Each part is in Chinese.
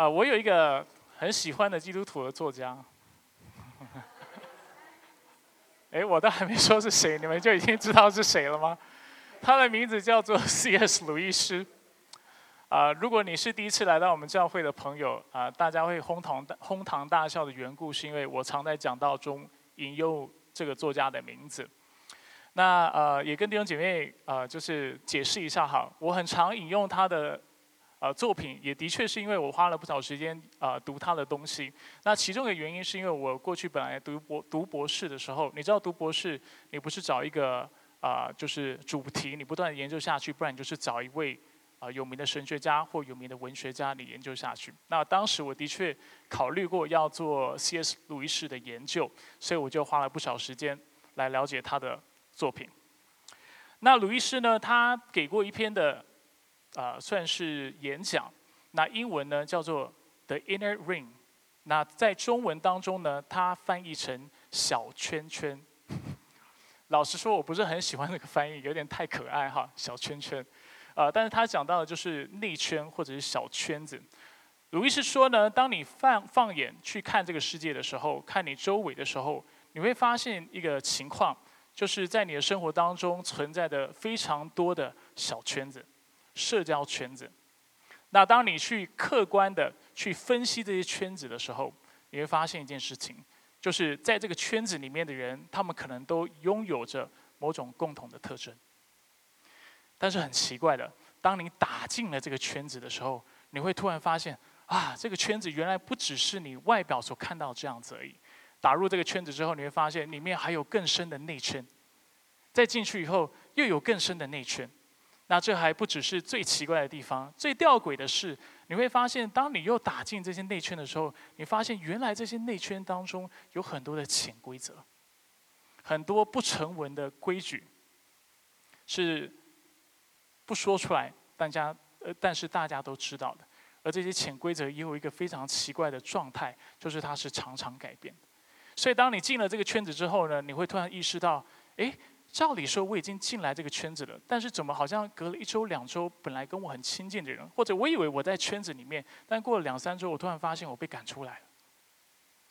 啊，我有一个很喜欢的基督徒的作家。哎，我都还没说是谁，你们就已经知道是谁了吗？他的名字叫做 C.S. 鲁伊斯。啊，如果你是第一次来到我们教会的朋友，啊，大家会哄堂哄堂大笑的缘故，是因为我常在讲道中引用这个作家的名字。那呃，也跟弟兄姐妹呃，就是解释一下哈，我很常引用他的呃作品，也的确是因为我花了不少时间啊读他的东西。那其中的原因是因为我过去本来读博读博士的时候，你知道读博士你不是找一个啊就是主题，你不断研究下去，不然你就是找一位。啊，有名的神学家或有名的文学家，你研究下去。那当时我的确考虑过要做 C.S. 路易斯的研究，所以我就花了不少时间来了解他的作品。那鲁伊斯呢，他给过一篇的啊，算是演讲。那英文呢叫做《The Inner Ring》，那在中文当中呢，它翻译成“小圈圈”。老实说，我不是很喜欢那个翻译，有点太可爱哈，“小圈圈”。啊，但是他讲到的就是内圈或者是小圈子。鲁伊斯说呢，当你放放眼去看这个世界的时候，看你周围的时候，你会发现一个情况，就是在你的生活当中存在的非常多的小圈子、社交圈子。那当你去客观的去分析这些圈子的时候，你会发现一件事情，就是在这个圈子里面的人，他们可能都拥有着某种共同的特征。但是很奇怪的，当你打进了这个圈子的时候，你会突然发现，啊，这个圈子原来不只是你外表所看到这样子而已。打入这个圈子之后，你会发现里面还有更深的内圈。再进去以后，又有更深的内圈。那这还不只是最奇怪的地方，最吊诡的是，你会发现，当你又打进这些内圈的时候，你发现原来这些内圈当中有很多的潜规则，很多不成文的规矩，是。不说出来，大家呃，但是大家都知道的。而这些潜规则也有一个非常奇怪的状态，就是它是常常改变。所以，当你进了这个圈子之后呢，你会突然意识到，哎，照理说我已经进来这个圈子了，但是怎么好像隔了一周、两周，本来跟我很亲近的人，或者我以为我在圈子里面，但过了两三周，我突然发现我被赶出来了。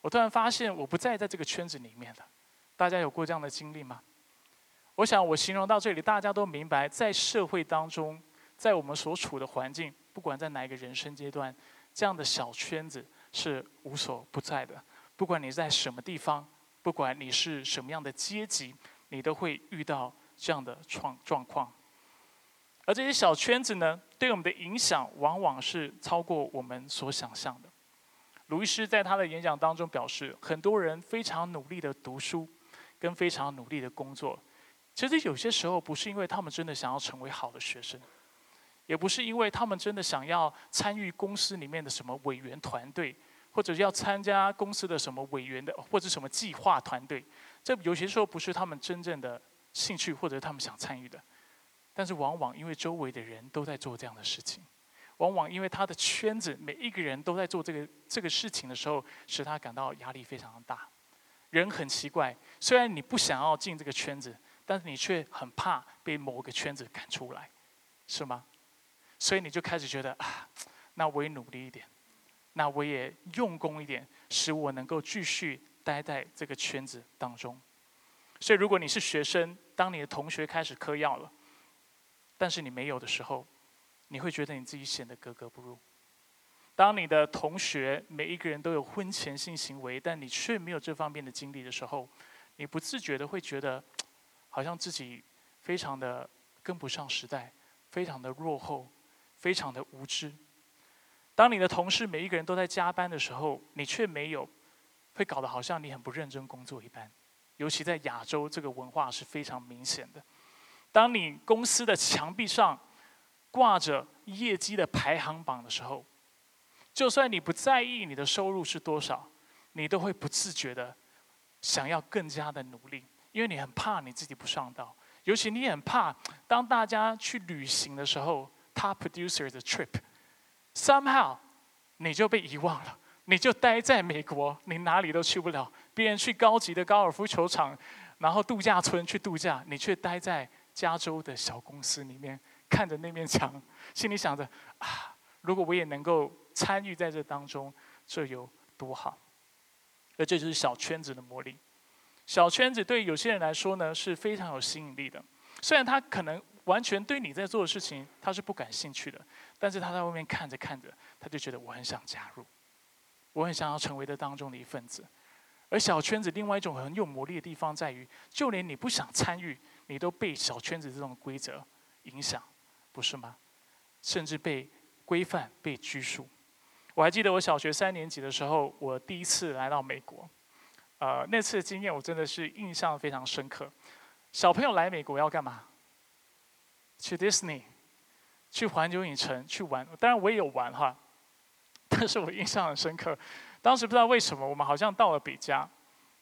我突然发现我不再在这个圈子里面了。大家有过这样的经历吗？我想，我形容到这里，大家都明白，在社会当中，在我们所处的环境，不管在哪一个人生阶段，这样的小圈子是无所不在的。不管你在什么地方，不管你是什么样的阶级，你都会遇到这样的状状况。而这些小圈子呢，对我们的影响，往往是超过我们所想象的。卢医师在他的演讲当中表示，很多人非常努力的读书，跟非常努力的工作。其实有些时候不是因为他们真的想要成为好的学生，也不是因为他们真的想要参与公司里面的什么委员团队，或者要参加公司的什么委员的或者什么计划团队。这有些时候不是他们真正的兴趣或者他们想参与的，但是往往因为周围的人都在做这样的事情，往往因为他的圈子每一个人都在做这个这个事情的时候，使他感到压力非常的大。人很奇怪，虽然你不想要进这个圈子。但是你却很怕被某个圈子赶出来，是吗？所以你就开始觉得啊，那我也努力一点，那我也用功一点，使我能够继续待在这个圈子当中。所以，如果你是学生，当你的同学开始嗑药了，但是你没有的时候，你会觉得你自己显得格格不入。当你的同学每一个人都有婚前性行为，但你却没有这方面的经历的时候，你不自觉的会觉得。好像自己非常的跟不上时代，非常的落后，非常的无知。当你的同事每一个人都在加班的时候，你却没有，会搞得好像你很不认真工作一般。尤其在亚洲，这个文化是非常明显的。当你公司的墙壁上挂着业绩的排行榜的时候，就算你不在意你的收入是多少，你都会不自觉的想要更加的努力。因为你很怕你自己不上道，尤其你很怕当大家去旅行的时候他 producer 的 trip，somehow 你就被遗忘了，你就待在美国，你哪里都去不了。别人去高级的高尔夫球场，然后度假村去度假，你却待在加州的小公司里面，看着那面墙，心里想着啊，如果我也能够参与在这当中，这有多好？而这就是小圈子的魔力。小圈子对有些人来说呢是非常有吸引力的，虽然他可能完全对你在做的事情他是不感兴趣的，但是他在外面看着看着，他就觉得我很想加入，我很想要成为这当中的一份子。而小圈子另外一种很有魔力的地方在于，就连你不想参与，你都被小圈子这种规则影响，不是吗？甚至被规范、被拘束。我还记得我小学三年级的时候，我第一次来到美国。呃，那次的经验我真的是印象非常深刻。小朋友来美国要干嘛？去 Disney，去环球影城去玩。当然我也有玩哈，但 是我印象很深刻。当时不知道为什么，我们好像到了北加，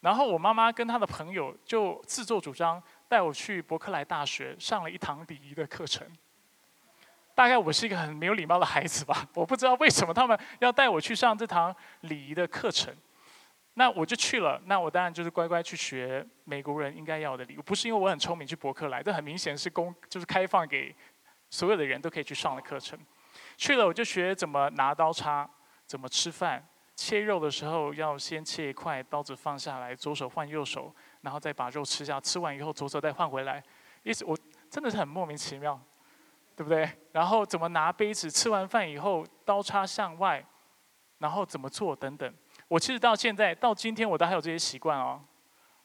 然后我妈妈跟她的朋友就自作主张带我去伯克莱大学上了一堂礼仪的课程。大概我是一个很没有礼貌的孩子吧，我不知道为什么他们要带我去上这堂礼仪的课程。那我就去了，那我当然就是乖乖去学美国人应该要的礼物，不是因为我很聪明去伯克莱，这很明显是公就是开放给所有的人都可以去上的课程。去了我就学怎么拿刀叉，怎么吃饭，切肉的时候要先切一块，刀子放下来，左手换右手，然后再把肉吃下，吃完以后左手再换回来，意思我真的是很莫名其妙，对不对？然后怎么拿杯子，吃完饭以后刀叉向外，然后怎么做等等。我其实到现在到今天我都还有这些习惯哦，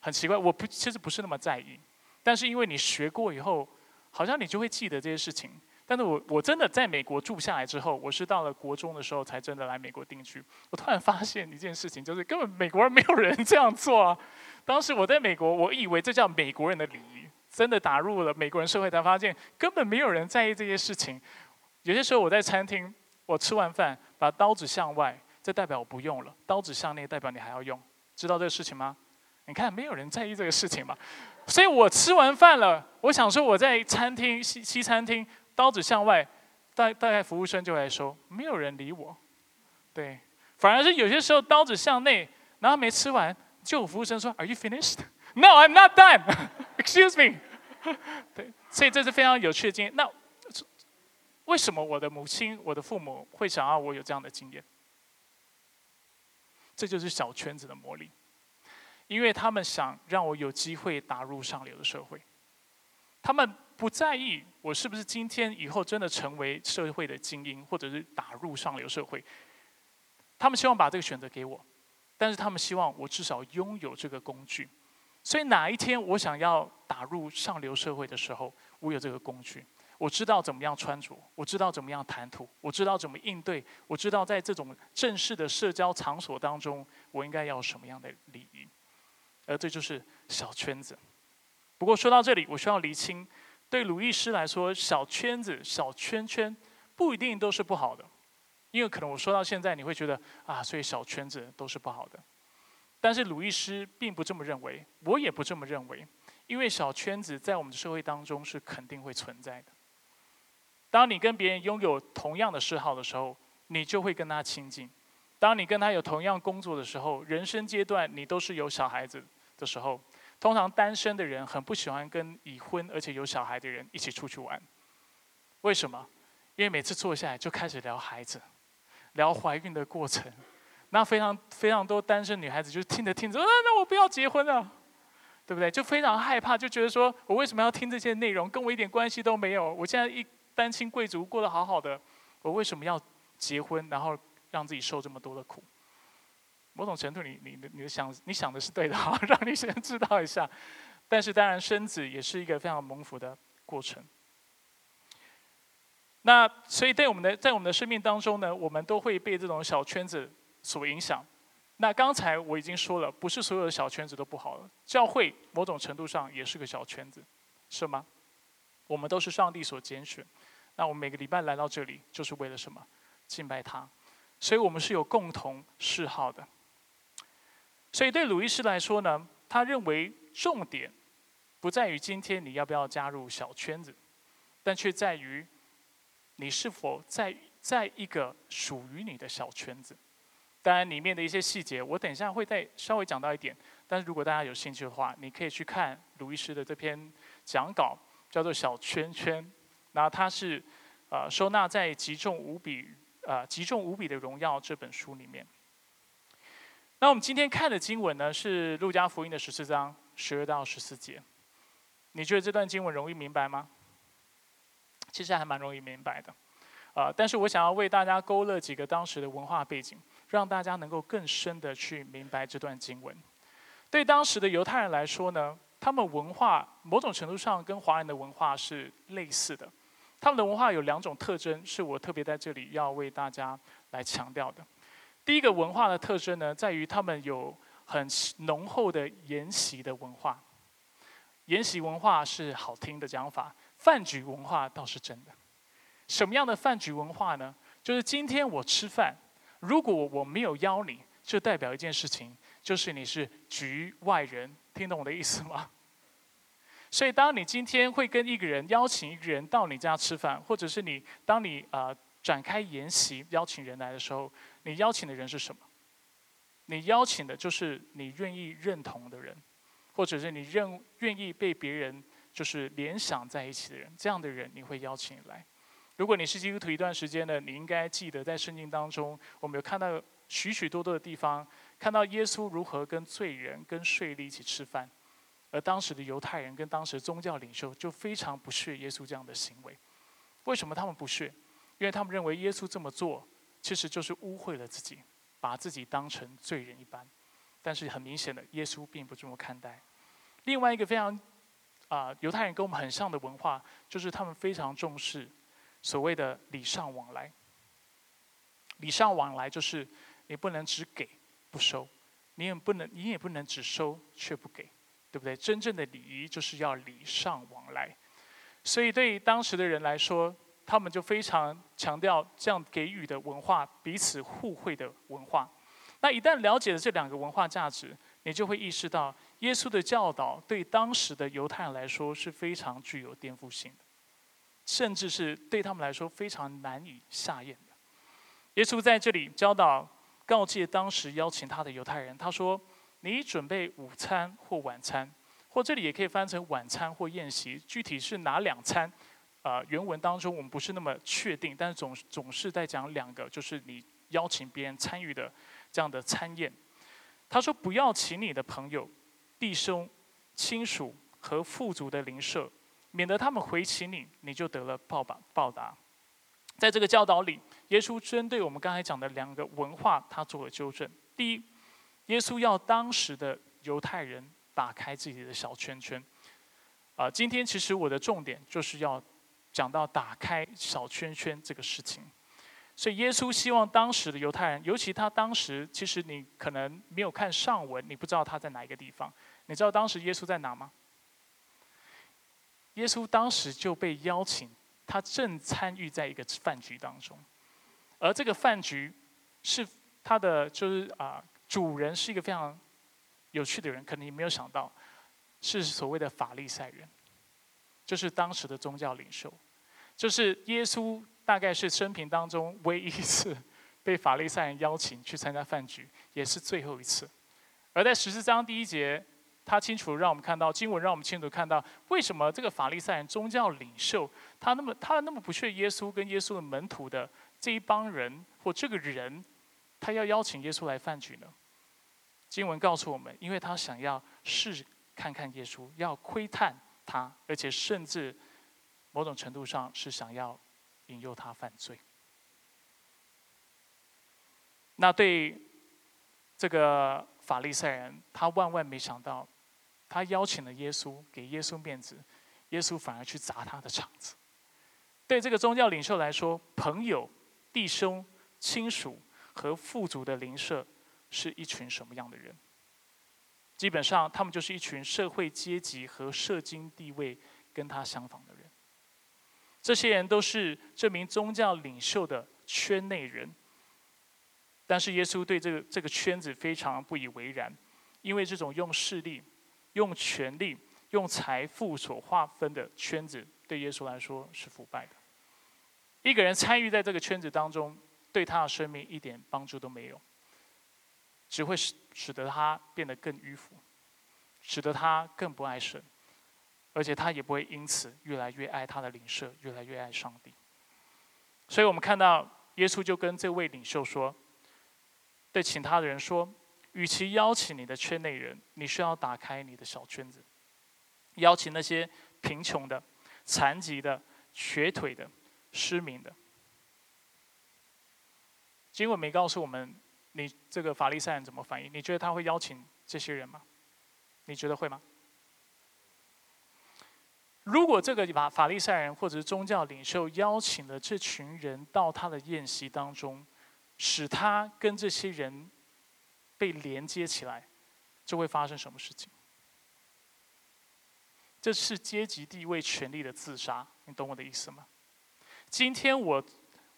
很奇怪，我不其实不是那么在意，但是因为你学过以后，好像你就会记得这些事情。但是我我真的在美国住下来之后，我是到了国中的时候才真的来美国定居。我突然发现一件事情，就是根本美国人没有人这样做啊。当时我在美国，我以为这叫美国人的礼仪，真的打入了美国人社会，才发现根本没有人在意这些事情。有些时候我在餐厅，我吃完饭把刀子向外。这代表我不用了，刀子向内代表你还要用，知道这个事情吗？你看没有人在意这个事情嘛，所以我吃完饭了，我想说我在餐厅西西餐厅，刀子向外，大大概服务生就来说，没有人理我，对，反而是有些时候刀子向内，然后没吃完，就服务生说，Are you finished? No, I'm not done. Excuse me. 对，所以这是非常有趣的经验。那为什么我的母亲、我的父母会想要我有这样的经验？这就是小圈子的魔力，因为他们想让我有机会打入上流的社会。他们不在意我是不是今天以后真的成为社会的精英，或者是打入上流社会。他们希望把这个选择给我，但是他们希望我至少拥有这个工具。所以哪一天我想要打入上流社会的时候，我有这个工具。我知道怎么样穿着，我知道怎么样谈吐，我知道怎么应对，我知道在这种正式的社交场所当中，我应该要什么样的礼仪，而这就是小圈子。不过说到这里，我需要厘清，对鲁易师来说，小圈子、小圈圈不一定都是不好的，因为可能我说到现在，你会觉得啊，所以小圈子都是不好的。但是鲁易师并不这么认为，我也不这么认为，因为小圈子在我们的社会当中是肯定会存在的。当你跟别人拥有同样的嗜好的时候，你就会跟他亲近；当你跟他有同样工作的时候，人生阶段你都是有小孩子的时候，通常单身的人很不喜欢跟已婚而且有小孩的人一起出去玩。为什么？因为每次坐下来就开始聊孩子，聊怀孕的过程，那非常非常多单身女孩子就听着听着，啊，那我不要结婚了，对不对？就非常害怕，就觉得说我为什么要听这些内容，跟我一点关系都没有。我现在一。单亲贵族过得好好的，我为什么要结婚，然后让自己受这么多的苦？某种程度，你你你的想你想的是对的，好，让你先知道一下。但是当然，生子也是一个非常蒙福的过程。那所以，在我们的在我们的生命当中呢，我们都会被这种小圈子所影响。那刚才我已经说了，不是所有的小圈子都不好了。教会某种程度上也是个小圈子，是吗？我们都是上帝所拣选。那我们每个礼拜来到这里，就是为了什么？敬拜他。所以我们是有共同嗜好的。所以对鲁伊斯来说呢，他认为重点不在于今天你要不要加入小圈子，但却在于你是否在在一个属于你的小圈子。当然里面的一些细节，我等一下会再稍微讲到一点。但是如果大家有兴趣的话，你可以去看鲁伊斯的这篇讲稿，叫做《小圈圈》。那它是，呃，收纳在极重无比呃极重无比的荣耀这本书里面。那我们今天看的经文呢，是路加福音的十四章十二到十四节。你觉得这段经文容易明白吗？其实还蛮容易明白的，啊，但是我想要为大家勾勒几个当时的文化背景，让大家能够更深的去明白这段经文。对当时的犹太人来说呢，他们文化某种程度上跟华人的文化是类似的。他们的文化有两种特征，是我特别在这里要为大家来强调的。第一个文化的特征呢，在于他们有很浓厚的沿袭的文化。沿袭文化是好听的讲法。饭局文化倒是真的，什么样的饭局文化呢？就是今天我吃饭，如果我没有邀你，就代表一件事情，就是你是局外人。听懂我的意思吗？所以，当你今天会跟一个人邀请一个人到你家吃饭，或者是你当你啊展开筵席邀请人来的时候，你邀请的人是什么？你邀请的就是你愿意认同的人，或者是你认愿意被别人。就是联想在一起的人，这样的人你会邀请来。如果你是基督徒一段时间呢，你应该记得在圣经当中，我们有看到许许多多的地方，看到耶稣如何跟罪人、跟税吏一起吃饭，而当时的犹太人跟当时宗教领袖就非常不屑耶稣这样的行为。为什么他们不屑？因为他们认为耶稣这么做其实就是污秽了自己，把自己当成罪人一般。但是很明显的，耶稣并不这么看待。另外一个非常。啊，犹太人跟我们很像的文化，就是他们非常重视所谓的礼尚往来。礼尚往来就是你不能只给不收，你也不能你也不能只收却不给，对不对？真正的礼仪就是要礼尚往来。所以对于当时的人来说，他们就非常强调这样给予的文化，彼此互惠的文化。那一旦了解了这两个文化价值，你就会意识到。耶稣的教导对当时的犹太人来说是非常具有颠覆性的，甚至是对他们来说非常难以下咽的。耶稣在这里教导、告诫当时邀请他的犹太人，他说：“你准备午餐或晚餐，或这里也可以翻成晚餐或宴席，具体是哪两餐？啊，原文当中我们不是那么确定，但是总总是在讲两个，就是你邀请别人参与的这样的参宴。他说：不要请你的朋友。”弟兄、亲属和富足的邻舍，免得他们回请你，你就得了报答。报答。在这个教导里，耶稣针对我们刚才讲的两个文化，他做了纠正。第一，耶稣要当时的犹太人打开自己的小圈圈。啊，今天其实我的重点就是要讲到打开小圈圈这个事情。所以耶稣希望当时的犹太人，尤其他当时，其实你可能没有看上文，你不知道他在哪一个地方。你知道当时耶稣在哪吗？耶稣当时就被邀请，他正参与在一个饭局当中，而这个饭局是他的就是啊，主人是一个非常有趣的人，可能你没有想到，是所谓的法利赛人，就是当时的宗教领袖，就是耶稣大概是生平当中唯一一次 被法利赛人邀请去参加饭局，也是最后一次，而在十四章第一节。他清楚让我们看到经文，让我们清楚看到为什么这个法利赛人宗教领袖他那么他那么不屑耶稣跟耶稣的门徒的这一帮人或这个人，他要邀请耶稣来饭局呢？经文告诉我们，因为他想要试看看耶稣，要窥探他，而且甚至某种程度上是想要引诱他犯罪。那对这个法利赛人，他万万没想到。他邀请了耶稣，给耶稣面子，耶稣反而去砸他的场子。对这个宗教领袖来说，朋友、弟兄、亲属和富足的邻舍是一群什么样的人？基本上，他们就是一群社会阶级和社经地位跟他相仿的人。这些人都是这名宗教领袖的圈内人。但是，耶稣对这个这个圈子非常不以为然，因为这种用势力。用权力、用财富所划分的圈子，对耶稣来说是腐败的。一个人参与在这个圈子当中，对他的生命一点帮助都没有，只会使使得他变得更迂腐，使得他更不爱神，而且他也不会因此越来越爱他的灵舍，越来越爱上帝。所以我们看到耶稣就跟这位领袖说：“对，请他的人说，与其邀请你的圈内人，你需要打开你的小圈子，邀请那些贫穷的、残疾的、瘸腿的、失明的。”经文没告诉我们，你这个法利赛人怎么反应？你觉得他会邀请这些人吗？你觉得会吗？如果这个法法利赛人或者是宗教领袖邀请了这群人到他的宴席当中，使他跟这些人被连接起来，就会发生什么事情？这是阶级地位权力的自杀，你懂我的意思吗？今天我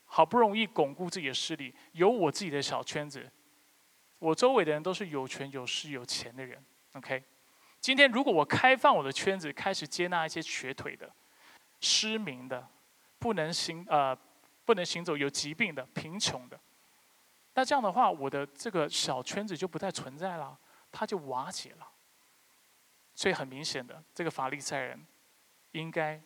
好不容易巩固自己的势力，有我自己的小圈子，我周围的人都是有权有势有钱的人，OK。今天，如果我开放我的圈子，开始接纳一些瘸腿的、失明的、不能行呃不能行走、有疾病的、贫穷的，那这样的话，我的这个小圈子就不再存在了，它就瓦解了。所以很明显的，这个法利赛人应该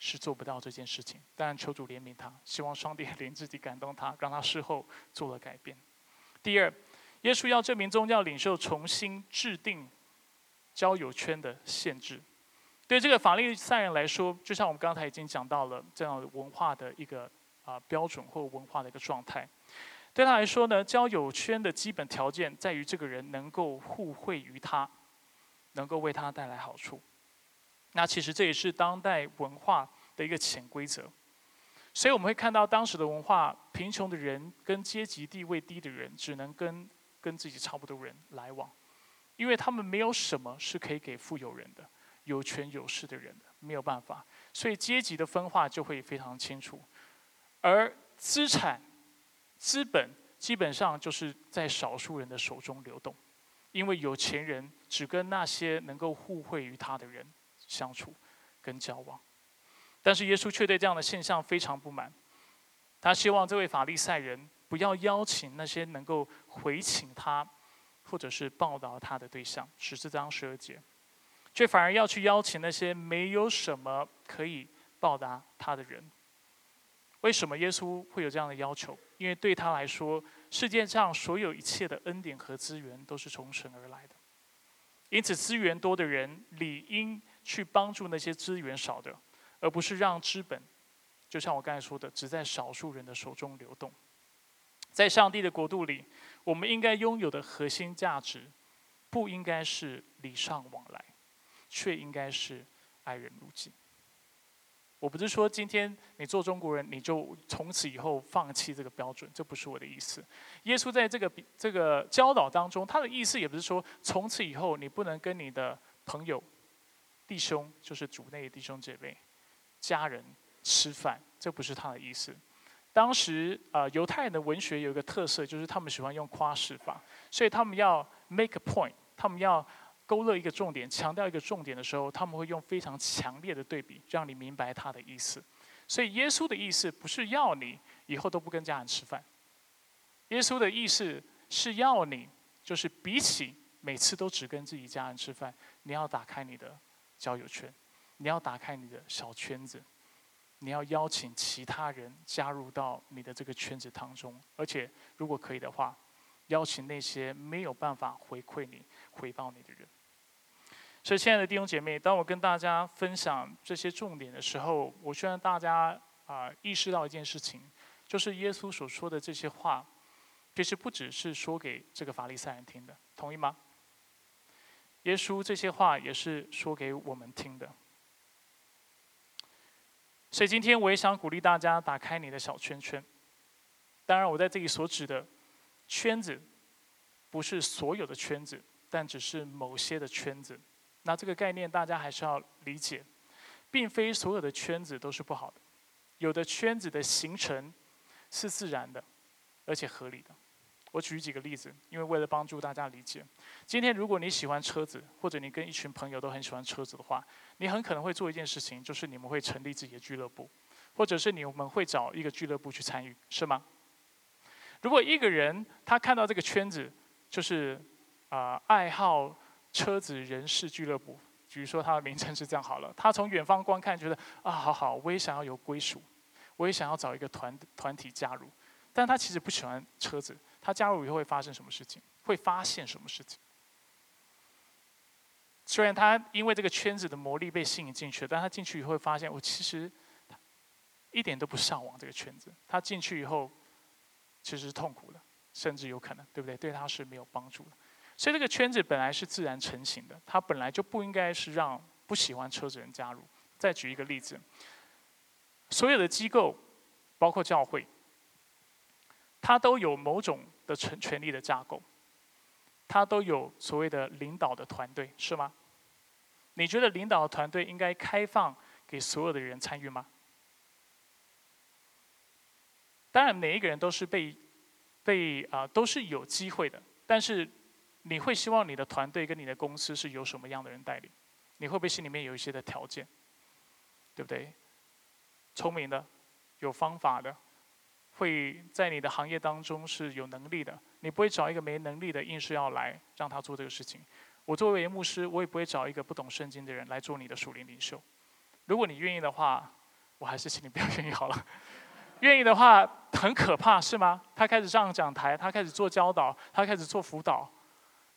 是做不到这件事情。但求主怜悯他，希望上帝 怜自己感动他，让他事后做了改变。第二，耶稣要证明宗教领袖重新制定。交友圈的限制，对这个法利赛人来说，就像我们刚才已经讲到了这样文化的一个啊标准或文化的一个状态。对他来说呢，交友圈的基本条件在于这个人能够互惠于他，能够为他带来好处。那其实这也是当代文化的一个潜规则。所以我们会看到当时的文化，贫穷的人跟阶级地位低的人，只能跟跟自己差不多人来往。因为他们没有什么是可以给富有人的、有权有势的人的，没有办法，所以阶级的分化就会非常清楚。而资产、资本基本上就是在少数人的手中流动，因为有钱人只跟那些能够互惠于他的人相处、跟交往。但是耶稣却对这样的现象非常不满，他希望这位法利赛人不要邀请那些能够回请他。或者是报答他的对象，十四章十二节，却反而要去邀请那些没有什么可以报答他的人。为什么耶稣会有这样的要求？因为对他来说，世界上所有一切的恩典和资源都是从神而来的，因此资源多的人理应去帮助那些资源少的，而不是让资本，就像我刚才说的，只在少数人的手中流动。在上帝的国度里，我们应该拥有的核心价值，不应该是礼尚往来，却应该是爱人如己。我不是说今天你做中国人，你就从此以后放弃这个标准，这不是我的意思。耶稣在这个这个教导当中，他的意思也不是说从此以后你不能跟你的朋友、弟兄，就是主内弟兄姐妹、家人吃饭，这不是他的意思。当时啊，犹太人的文学有一个特色，就是他们喜欢用夸饰法，所以他们要 make a point，他们要勾勒一个重点，强调一个重点的时候，他们会用非常强烈的对比，让你明白他的意思。所以耶稣的意思不是要你以后都不跟家人吃饭，耶稣的意思是要你，就是比起每次都只跟自己家人吃饭，你要打开你的交友圈，你要打开你的小圈子。你要邀请其他人加入到你的这个圈子当中，而且如果可以的话，邀请那些没有办法回馈你、回报你的人。所以，亲爱的弟兄姐妹，当我跟大家分享这些重点的时候，我希望大家啊意识到一件事情，就是耶稣所说的这些话，其实不只是说给这个法利赛人听的，同意吗？耶稣这些话也是说给我们听的。所以今天我也想鼓励大家打开你的小圈圈。当然，我在这里所指的圈子，不是所有的圈子，但只是某些的圈子。那这个概念大家还是要理解，并非所有的圈子都是不好的。有的圈子的形成是自然的，而且合理的。我举几个例子，因为为了帮助大家理解。今天如果你喜欢车子，或者你跟一群朋友都很喜欢车子的话，你很可能会做一件事情，就是你们会成立自己的俱乐部，或者是你们会找一个俱乐部去参与，是吗？如果一个人他看到这个圈子，就是啊爱好车子人士俱乐部，比如说它的名称是这样好了，他从远方观看，觉得啊好好，我也想要有归属，我也想要找一个团团体加入。但他其实不喜欢车子。他加入以后会发生什么事情？会发现什么事情？虽然他因为这个圈子的魔力被吸引进去了，但他进去以后发现，我其实一点都不向往这个圈子。他进去以后，其实是痛苦的，甚至有可能，对不对？对他是没有帮助的。所以这个圈子本来是自然成型的，它本来就不应该是让不喜欢车子人加入。再举一个例子，所有的机构，包括教会。它都有某种的权权力的架构，它都有所谓的领导的团队，是吗？你觉得领导的团队应该开放给所有的人参与吗？当然，每一个人都是被被啊都是有机会的，但是你会希望你的团队跟你的公司是由什么样的人带领？你会不会心里面有一些的条件？对不对？聪明的，有方法的。会在你的行业当中是有能力的，你不会找一个没能力的硬是要来让他做这个事情。我作为牧师，我也不会找一个不懂圣经的人来做你的属灵领袖。如果你愿意的话，我还是请你不要愿意好了。愿意的话很可怕是吗？他开始上讲台，他开始做教导，他开始做辅导，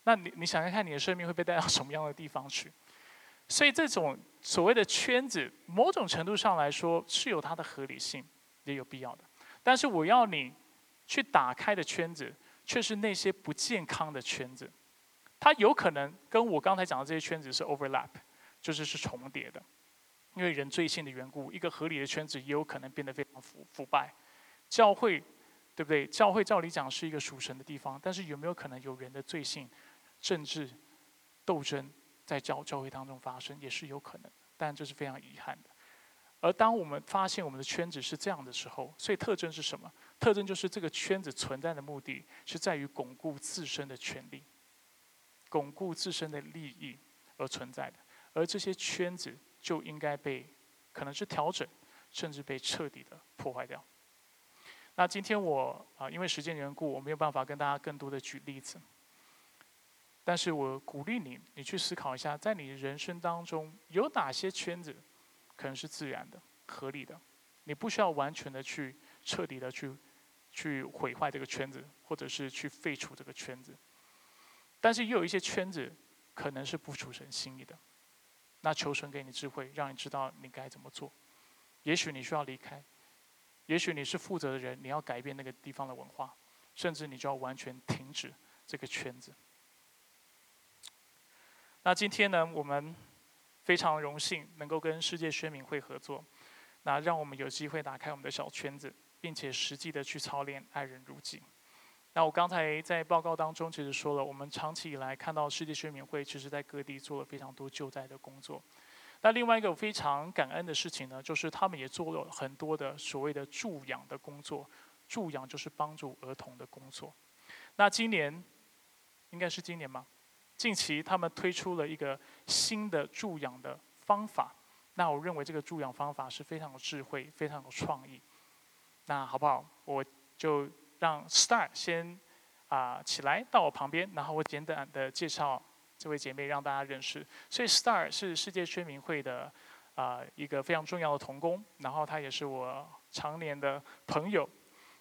那你你想想看，你的生命会被带到什么样的地方去？所以这种所谓的圈子，某种程度上来说是有它的合理性，也有必要的。但是我要你去打开的圈子，却是那些不健康的圈子。它有可能跟我刚才讲的这些圈子是 overlap，就是是重叠的。因为人罪性的缘故，一个合理的圈子也有可能变得非常腐腐败。教会，对不对？教会照理讲是一个属神的地方，但是有没有可能有人的罪性、政治斗争在教教会当中发生，也是有可能。但这是非常遗憾的。而当我们发现我们的圈子是这样的时候，所以特征是什么？特征就是这个圈子存在的目的是在于巩固自身的权利、巩固自身的利益而存在的。而这些圈子就应该被可能是调整，甚至被彻底的破坏掉。那今天我啊，因为时间缘故，我没有办法跟大家更多的举例子。但是我鼓励你，你去思考一下，在你人生当中有哪些圈子。可能是自然的、合理的，你不需要完全的去彻底的去去毁坏这个圈子，或者是去废除这个圈子。但是也有一些圈子可能是不出神心意的，那求神给你智慧，让你知道你该怎么做。也许你需要离开，也许你是负责的人，你要改变那个地方的文化，甚至你就要完全停止这个圈子。那今天呢，我们。非常荣幸能够跟世界宣明会合作，那让我们有机会打开我们的小圈子，并且实际的去操练爱人如己。那我刚才在报告当中其实说了，我们长期以来看到世界宣明会其实在各地做了非常多救灾的工作。那另外一个非常感恩的事情呢，就是他们也做了很多的所谓的助养的工作，助养就是帮助儿童的工作。那今年应该是今年吗？近期他们推出了一个新的助养的方法，那我认为这个助养方法是非常有智慧、非常有创意。那好不好？我就让 Star 先啊起来到我旁边，然后我简短的介绍这位姐妹，让大家认识。所以 Star 是世界宣明会的啊一个非常重要的童工，然后他也是我常年的朋友。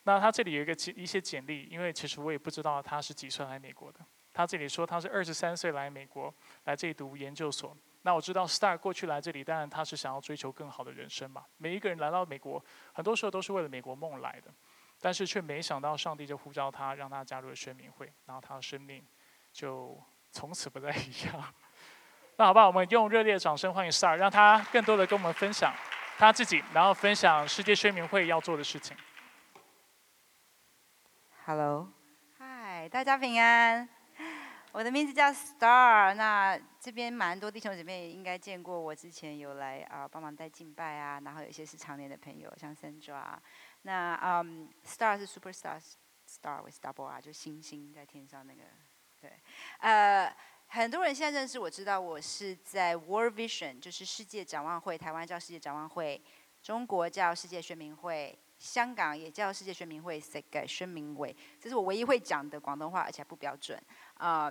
那他这里有一个简一些简历，因为其实我也不知道他是几岁来美国的。他这里说他是二十三岁来美国来这里读研究所。那我知道 Star 过去来这里，当然他是想要追求更好的人生嘛。每一个人来到美国，很多时候都是为了美国梦来的，但是却没想到上帝就呼召他，让他加入了宣明会，然后他的生命就从此不再一样。那好吧，我们用热烈的掌声欢迎 Star，让他更多的跟我们分享他自己，然后分享世界宣明会要做的事情。Hello，嗨，大家平安。我的名字叫 Star，那这边蛮多弟兄姐妹应该见过我，之前有来啊帮忙带敬拜啊，然后有些是常年的朋友，像 Sandra。那嗯，Star 是 Superstar，Star with double R，就星星在天上那个。对，呃，很多人现在认识我知道我是在 World Vision，就是世界展望会，台湾叫世界展望会，中国叫世界宣明会，香港也叫世界宣明会，世界宣明会，这是我唯一会讲的广东话，而且还不标准。啊，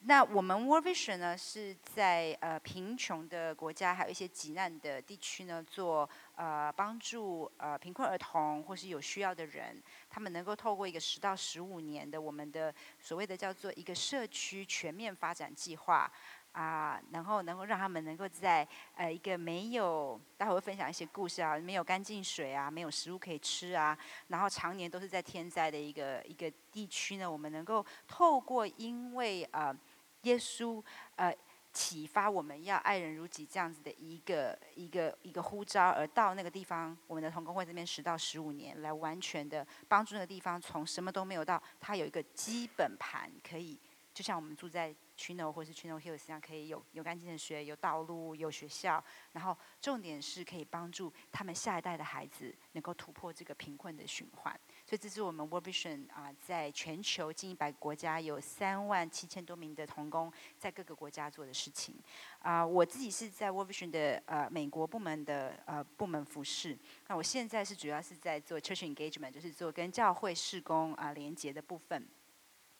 那我们 worvision 呢，是在呃贫穷的国家，还有一些极难的地区呢，做呃帮助呃贫困儿童或是有需要的人，他们能够透过一个十到十五年的我们的所谓的叫做一个社区全面发展计划啊，然后能够让他们能够在呃一个没有，待会会分享一些故事啊，没有干净水啊，没有食物可以吃啊，然后常年都是在天灾的一个一个地区呢，我们能够透过因为呃。耶稣，呃，启发我们要爱人如己这样子的一个一个一个呼召，而到那个地方，我们的同工会这边十到十五年，来完全的帮助那个地方从什么都没有到，它有一个基本盘可以。就像我们住在 Chino 或是 Chino Hills 一样，可以有有干净的水、有道路、有学校，然后重点是可以帮助他们下一代的孩子能够突破这个贫困的循环。所以这是我们 World Vision 啊，在全球近一百个国家有三万七千多名的童工在各个国家做的事情。啊，我自己是在 World Vision 的呃美国部门的呃部门服饰。那我现在是主要是在做 Church Engagement，就是做跟教会事工啊连接的部分。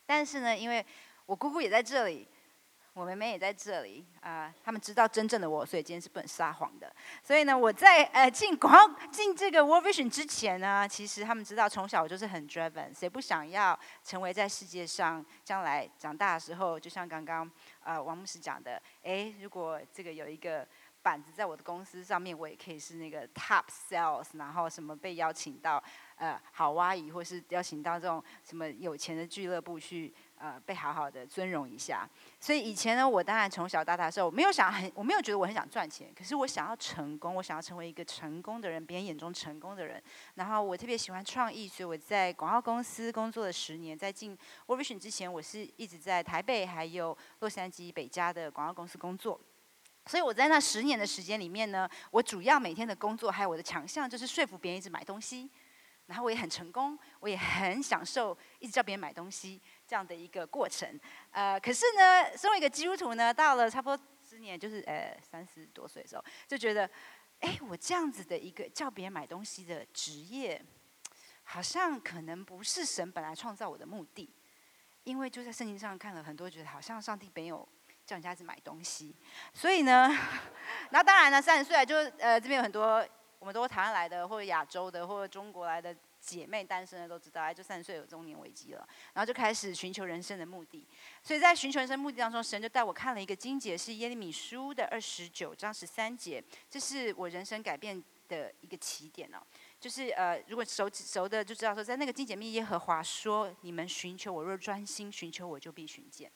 但是呢，因为我姑姑也在这里，我妹妹也在这里啊。他们知道真正的我，所以今天是不能撒谎的。所以呢，我在呃进广进这个 World Vision 之前呢，其实他们知道从小我就是很 driven，谁不想要成为在世界上将来长大的时候，就像刚刚呃王牧师讲的，哎，如果这个有一个板子在我的公司上面，我也可以是那个 top sales，然后什么被邀请到呃好哇伊，或是邀请到这种什么有钱的俱乐部去。呃，被好好的尊荣一下。所以以前呢，我当然从小到大的时候，我没有想很，我没有觉得我很想赚钱。可是我想要成功，我想要成为一个成功的人，别人眼中成功的人。然后我特别喜欢创意，所以我在广告公司工作了十年。在进 w o r Vision 之前，我是一直在台北还有洛杉矶北加的广告公司工作。所以我在那十年的时间里面呢，我主要每天的工作还有我的强项就是说服别人一直买东西。然后我也很成功，我也很享受一直叫别人买东西。这样的一个过程，呃，可是呢，身为一个基督徒呢，到了差不多十年，就是呃三十多岁的时候，就觉得，哎，我这样子的一个叫别人买东西的职业，好像可能不是神本来创造我的目的，因为就在圣经上看了很多，觉得好像上帝没有叫人家去买东西，所以呢，那当然呢，三十岁就呃这边有很多，我们都台湾来的，或者亚洲的，或者中国来的。姐妹单身的都知道，哎，就三十岁有中年危机了，然后就开始寻求人生的目的。所以在寻求人生目的当中，神就带我看了一个经节，是耶利米书的二十九章十三节，这是我人生改变的一个起点哦。就是呃，如果熟熟的就知道说，在那个经节密耶和华说：“你们寻求我，若专心寻求我，就必寻见。”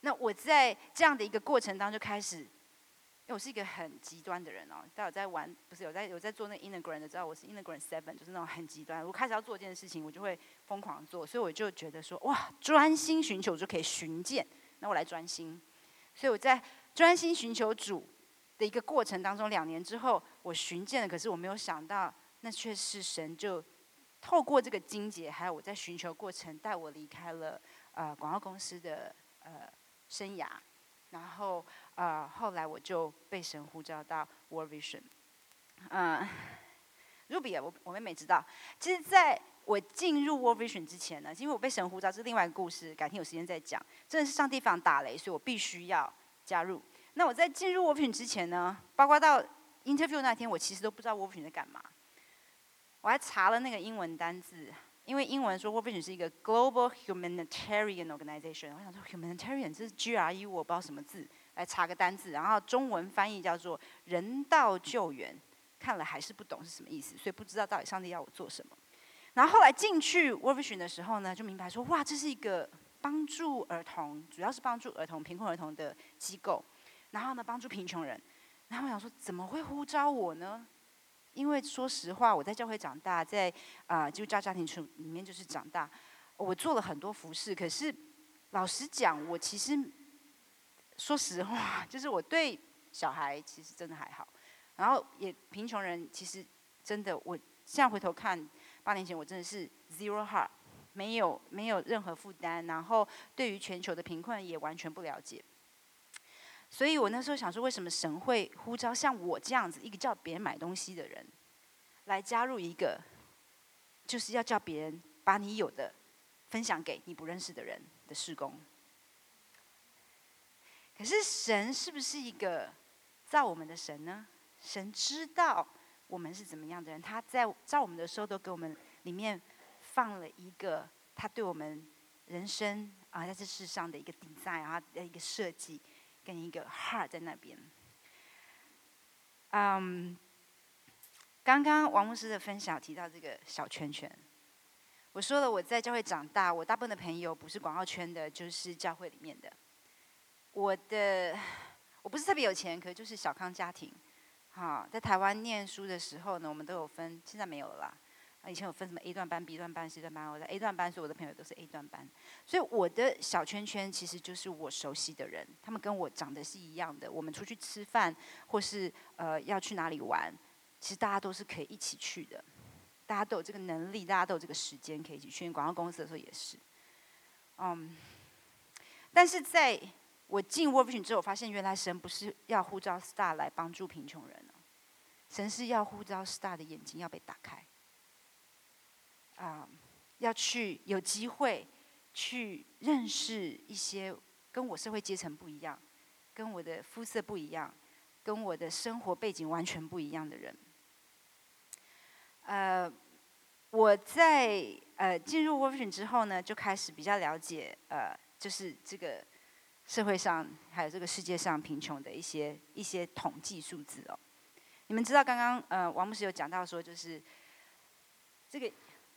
那我在这样的一个过程当中就开始。因为我是一个很极端的人哦，大家有在玩，不是有在有在做那 Integram 的，知道我是 Integram Seven，就是那种很极端。我开始要做一件事情，我就会疯狂做，所以我就觉得说，哇，专心寻求就可以寻见，那我来专心。所以我在专心寻求主的一个过程当中，两年之后我寻见了，可是我没有想到，那却是神就透过这个经节，还有我在寻求过程，带我离开了呃广告公司的呃生涯。然后，呃，后来我就被神呼召到 World Vision。嗯，Ruby，我我妹妹知道。其实在我进入 World Vision 之前呢，因为我被神呼召，是另外一个故事，改天有时间再讲。真的是上地方打雷，所以我必须要加入。那我在进入 World Vision 之前呢，包括到 Interview 那天，我其实都不知道 World Vision 在干嘛。我还查了那个英文单字。因为英文说 Worvision 是一个 Global Humanitarian Organization，我想说 Humanitarian 这是 G R U，我不知道什么字，来查个单字，然后中文翻译叫做人道救援，看了还是不懂是什么意思，所以不知道到底上帝要我做什么。然后后来进去 Worvision 的时候呢，就明白说哇，这是一个帮助儿童，主要是帮助儿童贫困儿童的机构，然后呢帮助贫穷人，然后我想说怎么会呼召我呢？因为说实话，我在教会长大，在啊基督教家庭群里面就是长大，我做了很多服饰。可是老实讲，我其实说实话，就是我对小孩其实真的还好。然后也贫穷人，其实真的，我现在回头看，八年前我真的是 zero heart，没有没有任何负担，然后对于全球的贫困也完全不了解。所以我那时候想说，为什么神会呼召像我这样子一个叫别人买东西的人，来加入一个，就是要叫别人把你有的分享给你不认识的人的事工？可是神是不是一个造我们的神呢？神知道我们是怎么样的人，他在造我们的时候都给我们里面放了一个他对我们人生啊在这世上的一个 design 啊的一个设计跟一个 heart 在那边。嗯，刚刚王牧师的分享提到这个小圈圈，我说了我在教会长大，我大部分的朋友不是广告圈的，就是教会里面的。我的我不是特别有钱，可就是小康家庭。好，在台湾念书的时候呢，我们都有分，现在没有了啦。以前有分什么 A 段班、B 段班、C 段班，我在 A 段班，所以我的朋友都是 A 段班。所以我的小圈圈其实就是我熟悉的人，他们跟我长得是一样的。我们出去吃饭，或是呃要去哪里玩，其实大家都是可以一起去的。大家都有这个能力，大家都有这个时间可以一起去。广告公司的时候也是，嗯，但是在我进 w o r k i n 之后，我发现原来神不是要呼召 Star 来帮助贫穷人哦，神是要呼召 Star 的眼睛要被打开，啊，要去有机会去认识一些跟我社会阶层不一样、跟我的肤色不一样、跟我的生活背景完全不一样的人。呃，我在呃进入 w o r k i n 之后呢，就开始比较了解呃，就是这个。社会上还有这个世界上贫穷的一些一些统计数字哦，你们知道刚刚呃王牧师有讲到说，就是这个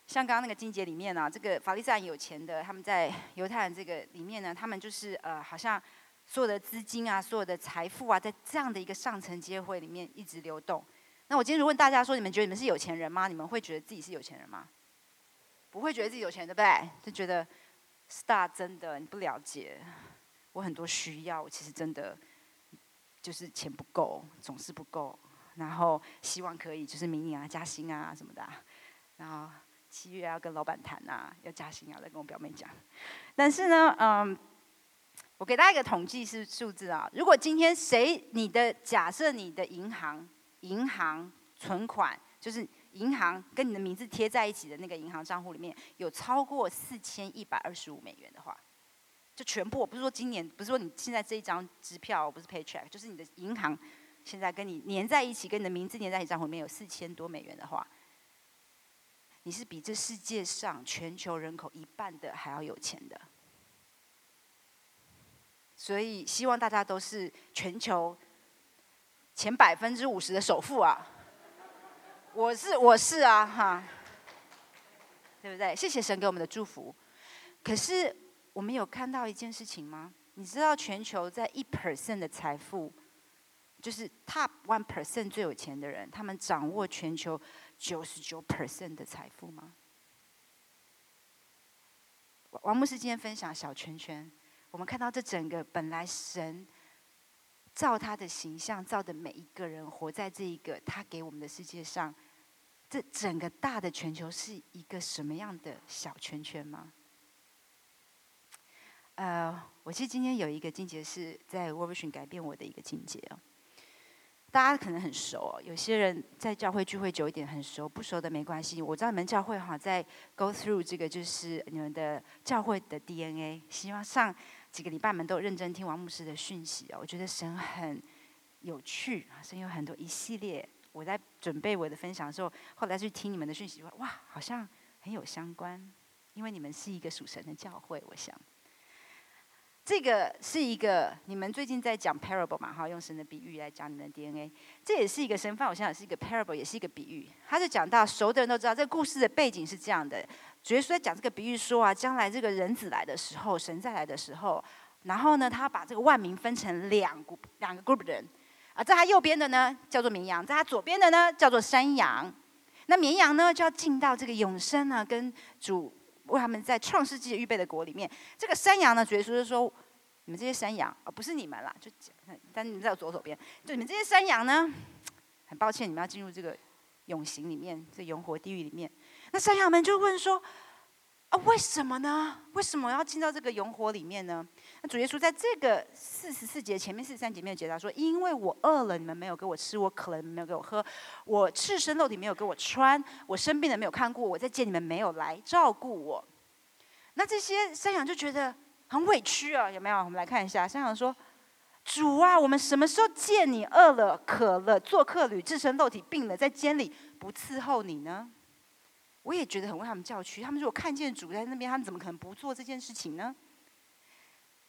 像刚刚那个金节里面呢，这个法利赛人有钱的，他们在犹太人这个里面呢，他们就是呃好像所有的资金啊，所有的财富啊，在这样的一个上层阶会里面一直流动。那我今天如果问大家说，你们觉得你们是有钱人吗？你们会觉得自己是有钱人吗？不会觉得自己有钱，对不对？就觉得 star 真的你不了解。我很多需要，我其实真的就是钱不够，总是不够。然后希望可以就是明年啊加薪啊什么的。然后七月要跟老板谈啊，要加薪啊，再跟我表妹讲。但是呢，嗯，我给大家一个统计是数字啊。如果今天谁你的假设你的银行银行存款就是银行跟你的名字贴在一起的那个银行账户里面有超过四千一百二十五美元的话。就全部，我不是说今年，不是说你现在这一张支票不是 paycheck，就是你的银行现在跟你粘在一起，跟你的名字粘在一起账户里面有四千多美元的话，你是比这世界上全球人口一半的还要有钱的。所以希望大家都是全球前百分之五十的首富啊！我是我是啊哈，对不对？谢谢神给我们的祝福，可是。我们有看到一件事情吗？你知道全球在一 percent 的财富，就是 top one percent 最有钱的人，他们掌握全球九十九 percent 的财富吗？王牧师今天分享小圈圈，我们看到这整个本来神造他的形象造的每一个人，活在这一个他给我们的世界上，这整个大的全球是一个什么样的小圈圈吗？呃，我其实今天有一个境界是在 w o r s h i n 改变我的一个境界哦。大家可能很熟哦，有些人在教会聚会久一点很熟，不熟的没关系。我知道你们教会哈在 Go through 这个就是你们的教会的 DNA。希望上几个礼拜们都认真听王牧师的讯息哦。我觉得神很有趣啊，神有很多一系列。我在准备我的分享的时候，后来去听你们的讯息，哇，好像很有相关，因为你们是一个属神的教会，我想。这个是一个你们最近在讲 parable 嘛？哈，用神的比喻来讲你们的 DNA，这也是一个神范。我想是一个 parable，也是一个比喻。他就讲到熟的人都知道，这个故事的背景是这样的。主耶稣在讲这个比喻说啊，将来这个人子来的时候，神再来的时候，然后呢，他把这个万民分成两股两个 group 的人啊，在他右边的呢叫做绵羊，在他左边的呢叫做山羊。那绵羊呢就要进到这个永生呢，跟主。为他们在创世纪预备的国里面，这个山羊呢，主耶稣就说：“你们这些山羊，啊不是你们啦，就但你们在左手边，就你们这些山羊呢，很抱歉，你们要进入这个永刑里面，这永活地狱里面。那山羊们就问说：啊，为什么呢？为什么要进到这个永火里面呢？那主耶稣在这个四十四节前面四十三节面解答说：因为我饿了，你们没有给我吃；我渴了，你们没有给我喝；我赤身露体，没有给我穿；我生病了，没有看过我；在见你们，没有来照顾我。那这些山羊就觉得很委屈啊，有没有？我们来看一下，山羊说：主啊，我们什么时候见你饿了、渴了、做客旅、赤身肉体病了，在监里不伺候你呢？我也觉得很为他们叫屈。他们如果看见主在那边，他们怎么可能不做这件事情呢？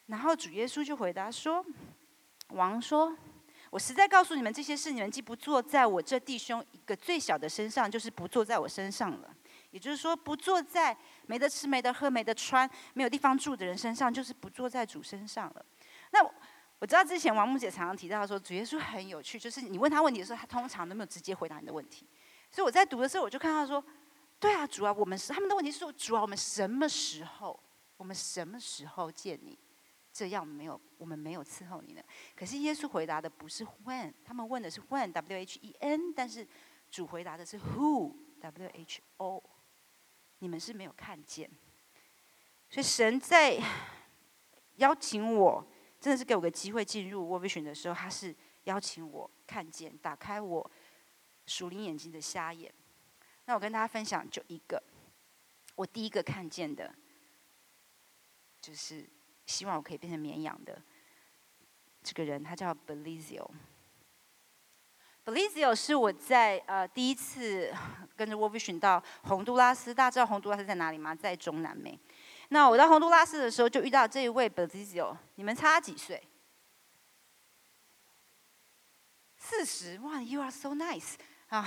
然后主耶稣就回答说：“王说，我实在告诉你们这些事，你们既不做在我这弟兄一个最小的身上，就是不做在我身上了。也就是说，不做在没得吃、没得喝、没得穿、没有地方住的人身上，就是不做在主身上了。那我知道之前王木姐常常提到说，主耶稣很有趣，就是你问他问题的时候，他通常都没有直接回答你的问题。所以我在读的时候，我就看到说，对啊，主啊，我们是他们的问题是说，主啊，我们什么时候，我们什么时候见你？这样没有，我们没有伺候你呢。可是耶稣回答的不是 when，他们问的是 when，W H E N，但是主回答的是 who，W H O。你们是没有看见，所以神在邀请我，真的是给我个机会进入 w o r Vision 的时候，他是邀请我看见，打开我属灵眼睛的瞎眼。那我跟大家分享，就一个，我第一个看见的，就是。希望我可以变成绵羊的这个人，他叫 Belizio。Belizio 是我在呃第一次跟着 w o r Vision 到洪都拉斯，大家知道洪都拉斯在哪里吗？在中南美。那我到洪都拉斯的时候，就遇到这一位 Belizio。你们差几岁？四十？哇，You are so nice 啊！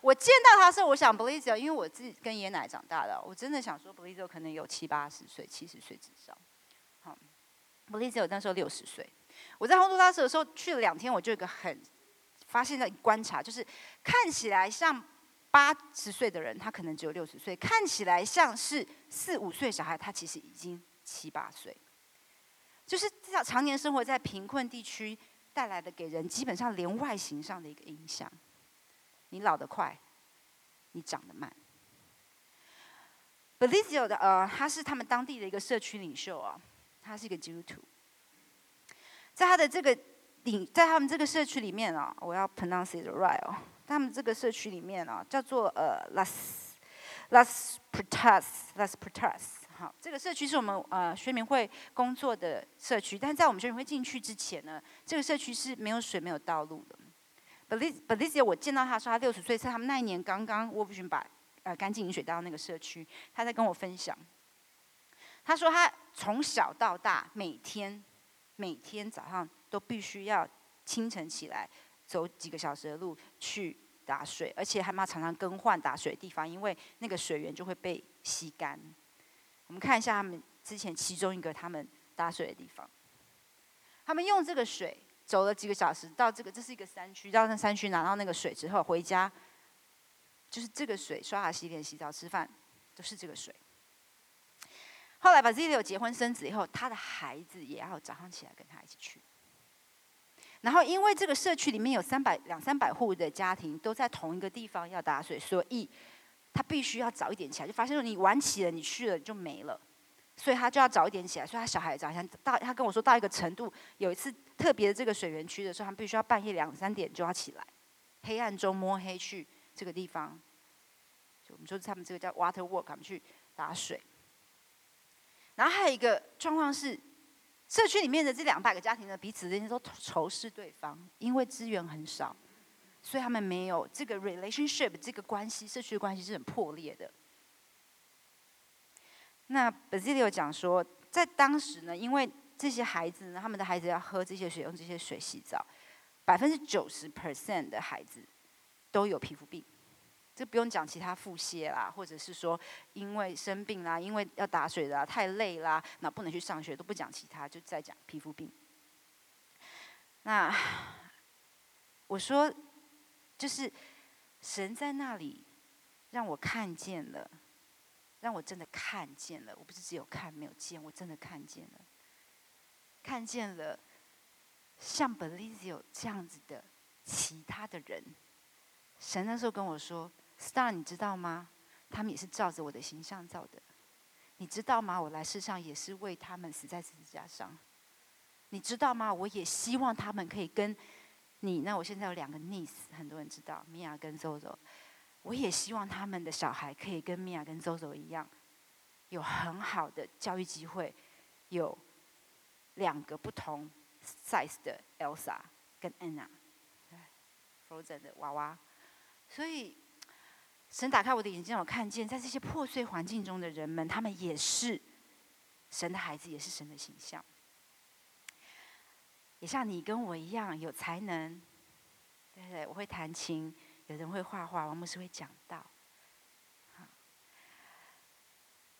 我见到他的时候，我想 Belizio，因为我自己跟爷爷奶奶长大的，我真的想说 Belizio 可能有七八十岁、七十岁至少。布利兹有那时候六十岁，我在洪都拉斯的时候去了两天，我就有个很发现的观察，就是看起来像八十岁的人，他可能只有六十岁；看起来像是四五岁小孩，他其实已经七八岁。就是这样，常年生活在贫困地区带来的给人基本上连外形上的一个影响。你老得快，你长得慢。Belizio 的呃，他是他们当地的一个社区领袖啊。他是一个基督徒，在他的这个领，在他们这个社区里面啊，我要 pronounce it right 哦，他们这个社区里面啊，叫做呃 Las Las Prutas，Las Prutas 好，这个社区是我们呃宣明会工作的社区，但是在我们宣明会进去之前呢，这个社区是没有水、没有道路的。B e l i z b e l i z 我见到他说他六十岁，是他们那一年刚刚沃布逊把呃干净饮水带到那个社区，他在跟我分享。他说他从小到大每天每天早上都必须要清晨起来走几个小时的路去打水，而且还要常常更换打水的地方，因为那个水源就会被吸干。我们看一下他们之前其中一个他们打水的地方，他们用这个水走了几个小时到这个这是一个山区，到那山区拿到那个水之后回家，就是这个水刷牙、洗脸、洗澡、吃饭都是这个水。后来把 z i l i o 结婚生子以后，他的孩子也要早上起来跟他一起去。然后因为这个社区里面有三百两三百户的家庭都在同一个地方要打水，所以他必须要早一点起来。就发现说你晚起了，你去了就没了，所以他就要早一点起来。所以他小孩子好像到他跟我说到一个程度，有一次特别的这个水源区的时候，他们必须要半夜两三点就要起来，黑暗中摸黑去这个地方。我们说他们这个叫 water work，他们去打水。然后还有一个状况是，社区里面的这两百个家庭呢，彼此之间都仇视对方，因为资源很少，所以他们没有这个 relationship 这个关系，社区的关系是很破裂的。那 Basilio 讲说，在当时呢，因为这些孩子呢，他们的孩子要喝这些水，用这些水洗澡，百分之九十 percent 的孩子都有皮肤病。这不用讲其他腹泻啦，或者是说因为生病啦，因为要打水啦，太累啦，那不能去上学，都不讲其他，就在讲皮肤病。那我说，就是神在那里让我看见了，让我真的看见了。我不是只有看没有见，我真的看见了，看见了像 Belizio 这样子的其他的人。神那时候跟我说。Star，你知道吗？他们也是照着我的形象造的。你知道吗？我来世上也是为他们死在十字架上。你知道吗？我也希望他们可以跟你。那我现在有两个 niece，很多人知道，米娅跟 Zozo。我也希望他们的小孩可以跟米娅跟 Zozo 一样，有很好的教育机会，有两个不同 size 的 Elsa 跟 Anna，Frozen 的娃娃。所以，神打开我的眼睛，我看见，在这些破碎环境中的人们，他们也是神的孩子，也是神的形象，也像你跟我一样有才能。对？我会弹琴，有人会画画，王牧师会讲道。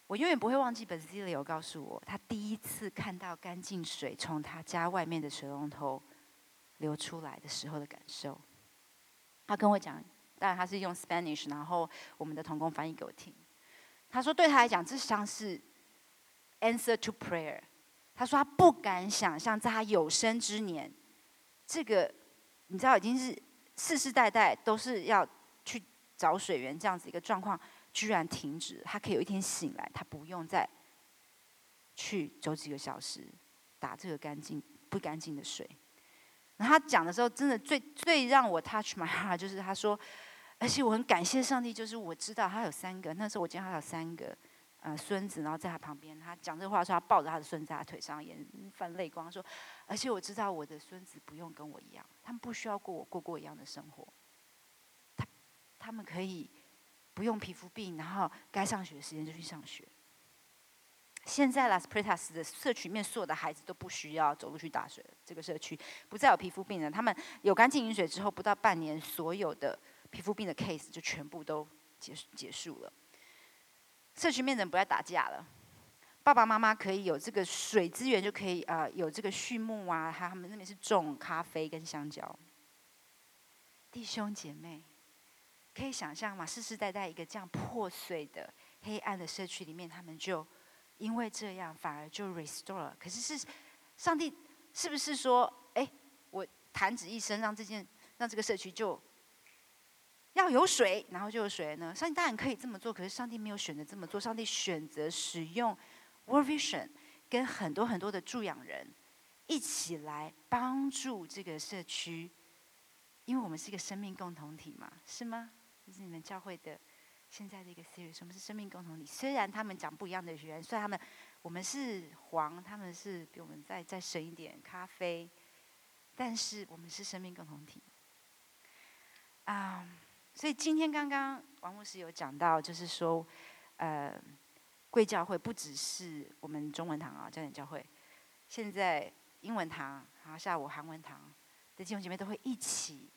我永远不会忘记本斯利有告诉我，他第一次看到干净水从他家外面的水龙头流出来的时候的感受。他跟我讲，当然他是用 Spanish，然后我们的童工翻译给我听。他说对他来讲，这像是 answer to prayer。他说他不敢想象，在他有生之年，这个你知道已经是世世代代都是要去找水源这样子一个状况。居然停止，他可以有一天醒来，他不用再去走几个小时打这个干净不干净的水。然后他讲的时候，真的最最让我 touch my heart 就是他说，而且我很感谢上帝，就是我知道他有三个，那时候我见他有三个呃孙子，然后在他旁边，他讲这个话说他抱着他的孙子他腿上，眼泛泪光，说，而且我知道我的孙子不用跟我一样，他们不需要过我过过一样的生活，他他们可以。不用皮肤病，然后该上学的时间就去上学。现在 Las Pretas 的社区里面所有的孩子都不需要走路去打水。这个社区不再有皮肤病人，他们有干净饮水之后，不到半年，所有的皮肤病的 case 就全部都结结束了。社区面人不要打架了，爸爸妈妈可以有这个水资源，就可以啊有这个畜牧啊，还有他们那边是种咖啡跟香蕉。弟兄姐妹。可以想象吗？世世代代一个这样破碎的、黑暗的社区里面，他们就因为这样反而就 restore。可是是上帝是不是说，哎，我弹指一声，让这件让这个社区就要有水，然后就有水呢？上帝当然可以这么做，可是上帝没有选择这么做。上帝选择使用 worvision 跟很多很多的助养人一起来帮助这个社区，因为我们是一个生命共同体嘛，是吗？这是你们教会的现在的一个 siri 什么是生命共同体？虽然他们讲不一样的语言，虽然他们我们是黄，他们是比我们再再深一点咖啡，但是我们是生命共同体。啊，所以今天刚刚王牧师有讲到，就是说，呃，贵教会不只是我们中文堂啊，焦点教会，现在英文堂，然后下午韩文堂的弟兄姐妹都会一起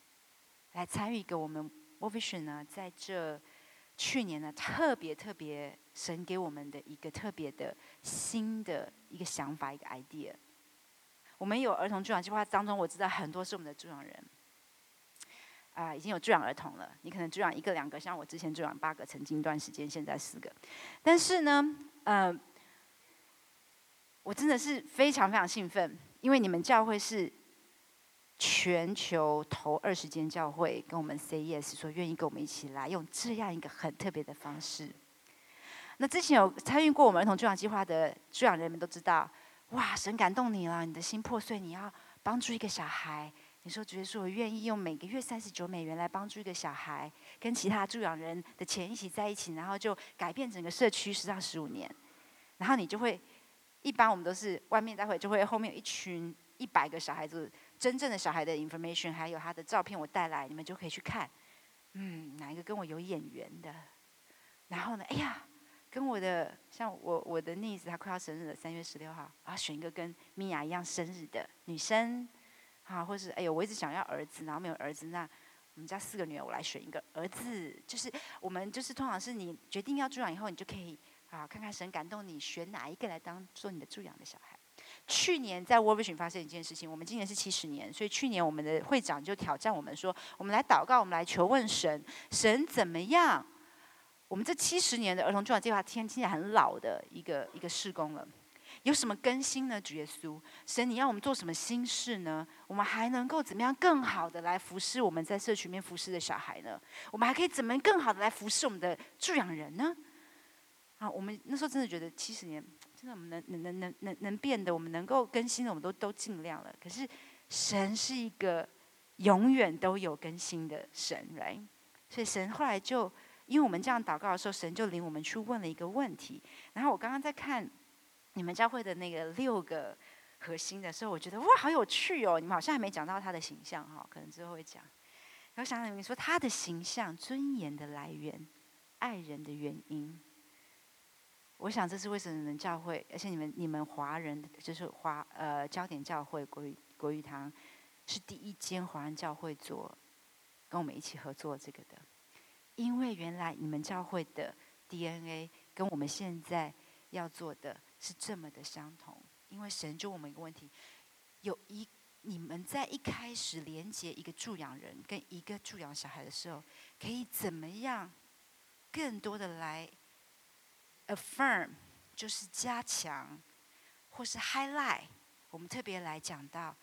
来参与一个我们。w Vision 呢，在这去年呢，特别特别神给我们的一个特别的新的一个想法，一个 idea。我们有儿童助养计划当中，我知道很多是我们的助养人，啊，已经有助养儿童了。你可能助养一个两个，像我之前助养八个，曾经一段时间，现在四个。但是呢，呃，我真的是非常非常兴奋，因为你们教会是。全球头二十间教会跟我们 say yes，说愿意跟我们一起来，用这样一个很特别的方式。那之前有参与过我们儿童助养计划的助养人们都知道，哇，神感动你了，你的心破碎，你要帮助一个小孩。你说，主耶稣，我愿意用每个月三十九美元来帮助一个小孩，跟其他助养人的钱一起在一起，然后就改变整个社区十到十五年。然后你就会，一般我们都是外面待会就会后面有一群一百个小孩子。真正的小孩的 information，还有他的照片，我带来，你们就可以去看。嗯，哪一个跟我有眼缘的？然后呢？哎呀，跟我的像我我的 niece，她快要生日了，三月十六号，啊，选一个跟米娅一样生日的女生，啊，或是哎呦，我一直想要儿子，然后没有儿子，那我们家四个女儿，我来选一个儿子。就是我们就是通常是你决定要助养以后，你就可以啊，看看神感动你，选哪一个来当做你的助养的小孩。去年在 w o r b i s h 发生一件事情，我们今年是七十年，所以去年我们的会长就挑战我们说：我们来祷告，我们来求问神，神怎么样？我们这七十年的儿童助养计划，听起来很老的一个一个事工了，有什么更新呢？主耶稣，神你要我们做什么新事呢？我们还能够怎么样更好的来服侍我们在社区里面服侍的小孩呢？我们还可以怎么更好的来服侍我们的助养人呢？啊，我们那时候真的觉得七十年。真的，我们能能能能能能变的，我们能够更新的，我们都都尽量了。可是，神是一个永远都有更新的神，right？所以神后来就，因为我们这样祷告的时候，神就领我们去问了一个问题。然后我刚刚在看你们教会的那个六个核心的时候，我觉得哇，好有趣哦！你们好像还没讲到他的形象哈，可能之后会讲。然后想想你说他的形象、尊严的来源、爱人的原因，我想这是为什么你们教会，而且你们你们华人就是华呃焦点教会国语国语堂是第一间华人教会做跟我们一起合作这个的，因为原来你们教会的 DNA 跟我们现在要做的是这么的相同。因为神就我们一个问题，有一你们在一开始连接一个助养人跟一个助养小孩的时候，可以怎么样更多的来 affirm，就是加强或是 highlight，我们特别来讲到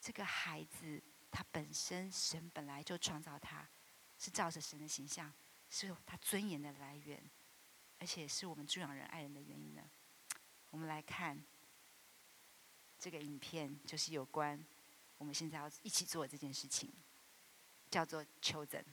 这个孩子他本身神本来就创造他，是照着神的形象，是他尊严的来源，而且是我们助养人爱人的原因呢？我们来看。这个影片就是有关我们现在要一起做这件事情，叫做求诊。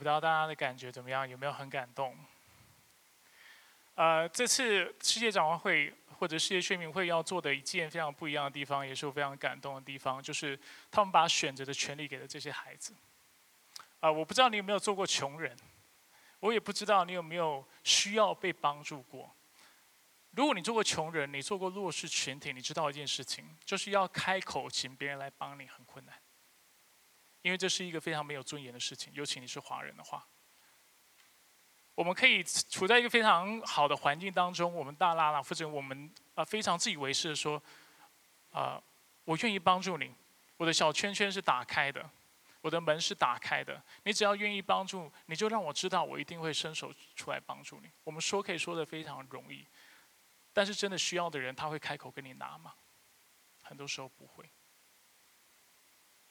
不知道大家的感觉怎么样？有没有很感动？呃，这次世界展望会或者世界宣明会要做的一件非常不一样的地方，也是我非常感动的地方，就是他们把选择的权利给了这些孩子。啊，我不知道你有没有做过穷人，我也不知道你有没有需要被帮助过。如果你做过穷人，你做过弱势群体，你知道一件事情，就是要开口请别人来帮你很困难。因为这是一个非常没有尊严的事情，尤其你是华人的话，我们可以处在一个非常好的环境当中，我们大拉拉或者我们啊非常自以为是的说，啊，我愿意帮助你，我的小圈圈是打开的，我的门是打开的，你只要愿意帮助，你就让我知道，我一定会伸手出来帮助你。我们说可以说的非常容易，但是真的需要的人，他会开口跟你拿吗？很多时候不会。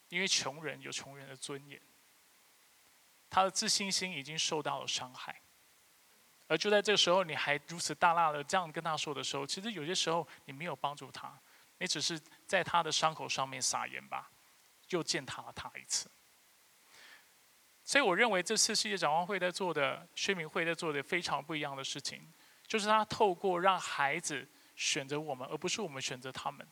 因为穷人有穷人的尊严，他的自信心已经受到了伤害，而就在这个时候，你还如此大大的这样跟他说的时候，其实有些时候你没有帮助他，你只是在他的伤口上面撒盐吧，又践踏了他一次。所以我认为这次世界展望会在做的宣明会在做的非常不一样的事情，就是他透过让孩子选择我们，而不是我们选择他们，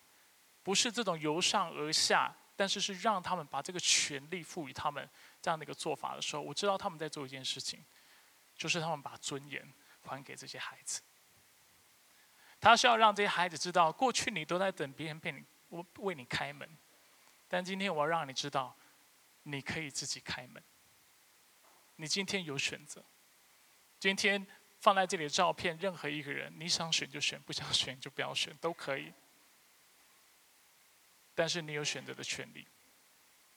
不是这种由上而下。但是是让他们把这个权利赋予他们这样的一个做法的时候，我知道他们在做一件事情，就是他们把尊严还给这些孩子。他是要让这些孩子知道，过去你都在等别人为你为为你开门，但今天我要让你知道，你可以自己开门。你今天有选择，今天放在这里的照片，任何一个人，你想选就选，不想选就不要选，都可以。但是你有选择的权利，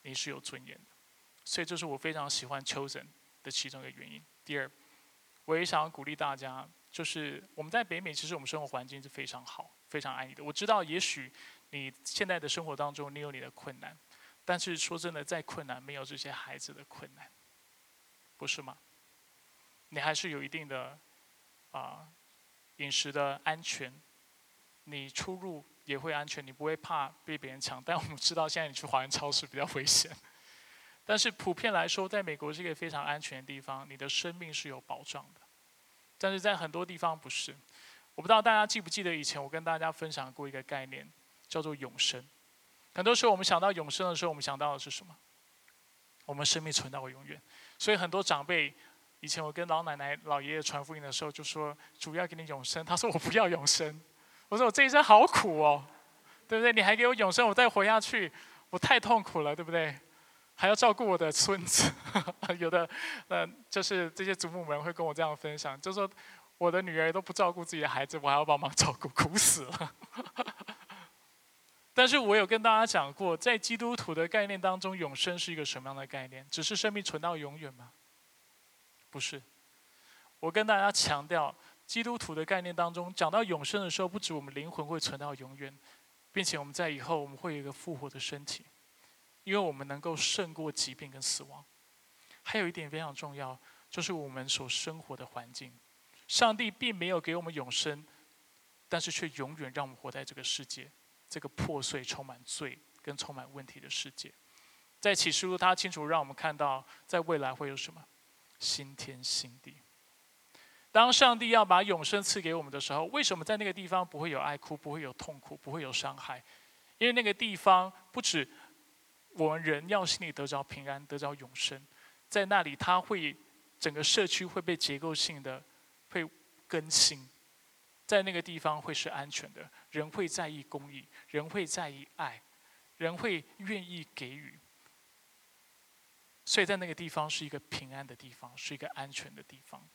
你是有尊严的，所以这是我非常喜欢 chosen 的其中一个原因。第二，我也想要鼓励大家，就是我们在北美，其实我们生活环境是非常好、非常安逸的。我知道，也许你现在的生活当中你有你的困难，但是说真的，再困难没有这些孩子的困难，不是吗？你还是有一定的啊饮食的安全，你出入。也会安全，你不会怕被别人抢。但我们知道，现在你去华人超市比较危险。但是普遍来说，在美国是一个非常安全的地方，你的生命是有保障的。但是在很多地方不是。我不知道大家记不记得以前我跟大家分享过一个概念，叫做永生。很多时候我们想到永生的时候，我们想到的是什么？我们生命存到永远。所以很多长辈，以前我跟老奶奶、老爷爷传福音的时候，就说主要给你永生。他说我不要永生。我说我这一生好苦哦，对不对？你还给我永生，我再活下去，我太痛苦了，对不对？还要照顾我的孙子，有的，呃，就是这些祖母们会跟我这样分享，就说我的女儿都不照顾自己的孩子，我还要帮忙照顾，苦死了。但是我有跟大家讲过，在基督徒的概念当中，永生是一个什么样的概念？只是生命存到永远吗？不是。我跟大家强调，基督徒的概念当中，讲到永生的时候，不止我们灵魂会存到永远，并且我们在以后我们会有一个复活的身体。因为我们能够胜过疾病跟死亡，还有一点非常重要，就是我们所生活的环境。上帝并没有给我们永生，但是却永远让我们活在这个世界，这个破碎、充满罪跟充满问题的世界。在启示录，他清楚让我们看到，在未来会有什么新天新地。当上帝要把永生赐给我们的时候，为什么在那个地方不会有爱哭、不会有痛苦、不会有伤害？因为那个地方不止。我们人要心里得着平安，得着永生，在那里他会整个社区会被结构性的会更新，在那个地方会是安全的，人会在意公益，人会在意爱，人会愿意给予，所以在那个地方是一个平安的地方，是一个安全的地方。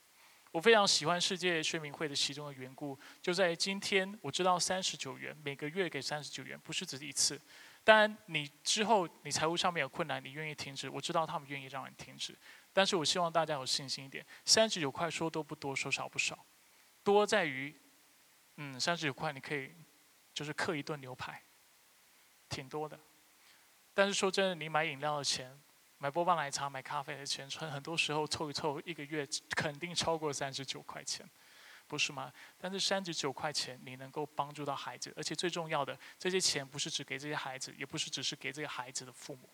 我非常喜欢世界宣明会的其中的缘故，就在今天我知道三十九元每个月给三十九元，不是只是一次。当然，你之后你财务上面有困难，你愿意停止，我知道他们愿意让你停止。但是我希望大家有信心一点，三十九块说多不多，说少不少，多在于，嗯，三十九块你可以就是刻一顿牛排，挺多的。但是说真的，你买饮料的钱、买波霸奶茶、买咖啡的钱，很很多时候凑一凑，一个月肯定超过三十九块钱。不是吗？但是三十九块钱，你能够帮助到孩子，而且最重要的，这些钱不是只给这些孩子，也不是只是给这个孩子的父母，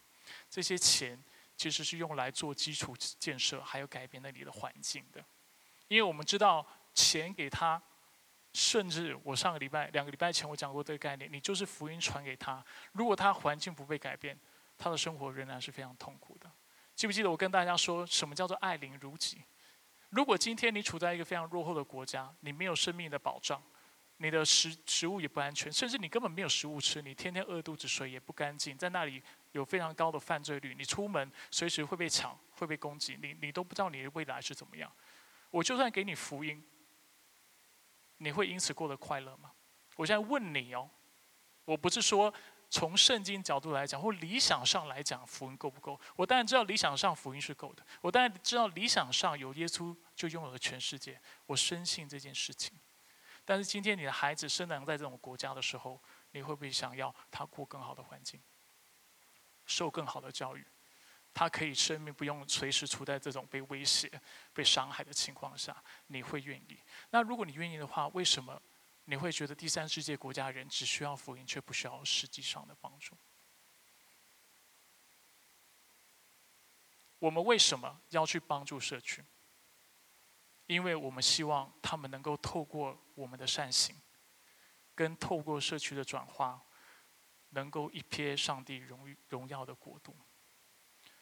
这些钱其实是用来做基础建设，还有改变那里的环境的。因为我们知道，钱给他，甚至我上个礼拜、两个礼拜前我讲过这个概念，你就是福音传给他，如果他环境不被改变，他的生活仍然是非常痛苦的。记不记得我跟大家说什么叫做爱邻如己？如果今天你处在一个非常落后的国家，你没有生命的保障，你的食食物也不安全，甚至你根本没有食物吃，你天天饿肚子，水也不干净，在那里有非常高的犯罪率，你出门随时会被抢，会被攻击，你你都不知道你的未来是怎么样。我就算给你福音，你会因此过得快乐吗？我现在问你哦，我不是说。从圣经角度来讲，或理想上来讲，福音够不够？我当然知道理想上福音是够的。我当然知道理想上有耶稣就拥有了全世界。我深信这件事情。但是今天你的孩子生长在这种国家的时候，你会不会想要他过更好的环境，受更好的教育？他可以生命不用随时处在这种被威胁、被伤害的情况下，你会愿意？那如果你愿意的话，为什么？你会觉得第三世界国家人只需要福音，却不需要实际上的帮助。我们为什么要去帮助社区？因为我们希望他们能够透过我们的善行，跟透过社区的转化，能够一瞥上帝荣荣耀的国度。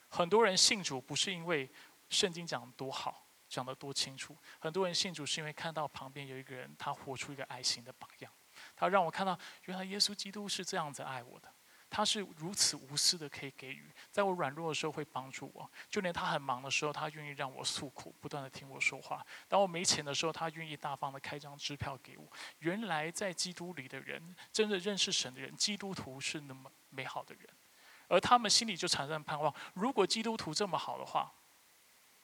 很多人信主不是因为圣经讲多好。讲得多清楚！很多人信主是因为看到旁边有一个人，他活出一个爱心的榜样。他让我看到，原来耶稣基督是这样子爱我的。他是如此无私的可以给予，在我软弱的时候会帮助我。就连他很忙的时候，他愿意让我诉苦，不断的听我说话。当我没钱的时候，他愿意大方的开张支票给我。原来在基督里的人，真的认识神的人，基督徒是那么美好的人，而他们心里就产生盼望：如果基督徒这么好的话，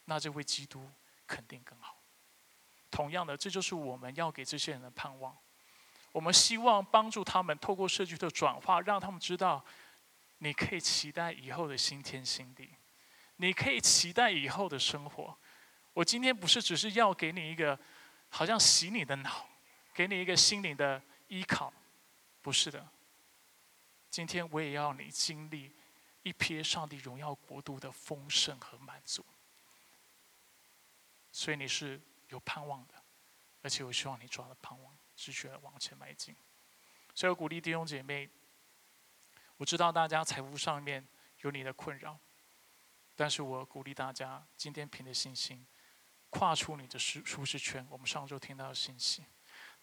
那这位基督。肯定更好。同样的，这就是我们要给这些人的盼望。我们希望帮助他们透过社区的转化，让他们知道，你可以期待以后的新天新地，你可以期待以后的生活。我今天不是只是要给你一个，好像洗你的脑，给你一个心灵的依靠，不是的。今天我也要你经历一瞥上帝荣耀国度的丰盛和满足。所以你是有盼望的，而且我希望你抓了盼望，继续往前迈进。所以我鼓励弟兄姐妹，我知道大家财务上面有你的困扰，但是我鼓励大家今天凭着信心，跨出你的舒舒适圈。我们上周听到的信息，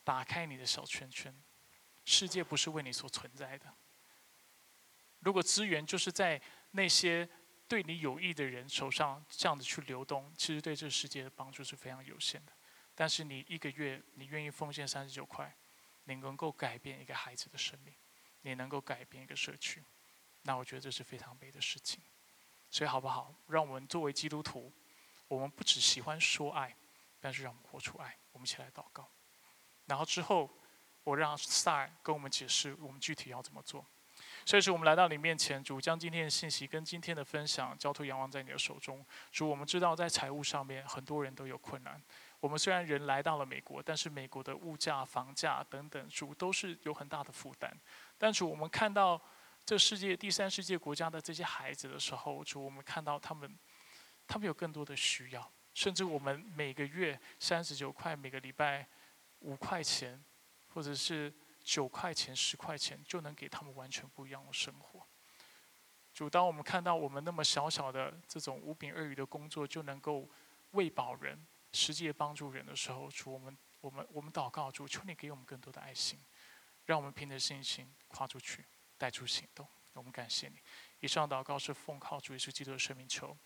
打开你的小圈圈，世界不是为你所存在的。如果资源就是在那些。对你有益的人手上这样子去流动，其实对这个世界的帮助是非常有限的。但是你一个月你愿意奉献三十九块，你能够改变一个孩子的生命，你能够改变一个社区，那我觉得这是非常美的事情。所以好不好？让我们作为基督徒，我们不只喜欢说爱，但是让我们活出爱。我们一起来祷告，然后之后我让 Star 跟我们解释我们具体要怎么做。所以，是我们来到你面前，主将今天的信息跟今天的分享交托仰望在你的手中。主，我们知道在财务上面很多人都有困难。我们虽然人来到了美国，但是美国的物价、房价等等，主都是有很大的负担。但主，我们看到这世界第三世界国家的这些孩子的时候，主，我们看到他们，他们有更多的需要。甚至我们每个月三十九块，每个礼拜五块钱，或者是。九块钱、十块钱就能给他们完全不一样的生活。主，当我们看到我们那么小小的这种五饼二鱼的工作就能够喂饱人、实际帮助人的时候，主，我们、我们、我们祷告主，求你给我们更多的爱心，让我们凭着信心跨出去，带出行动。我们感谢你。以上祷告是奉靠主耶稣基督的生命求。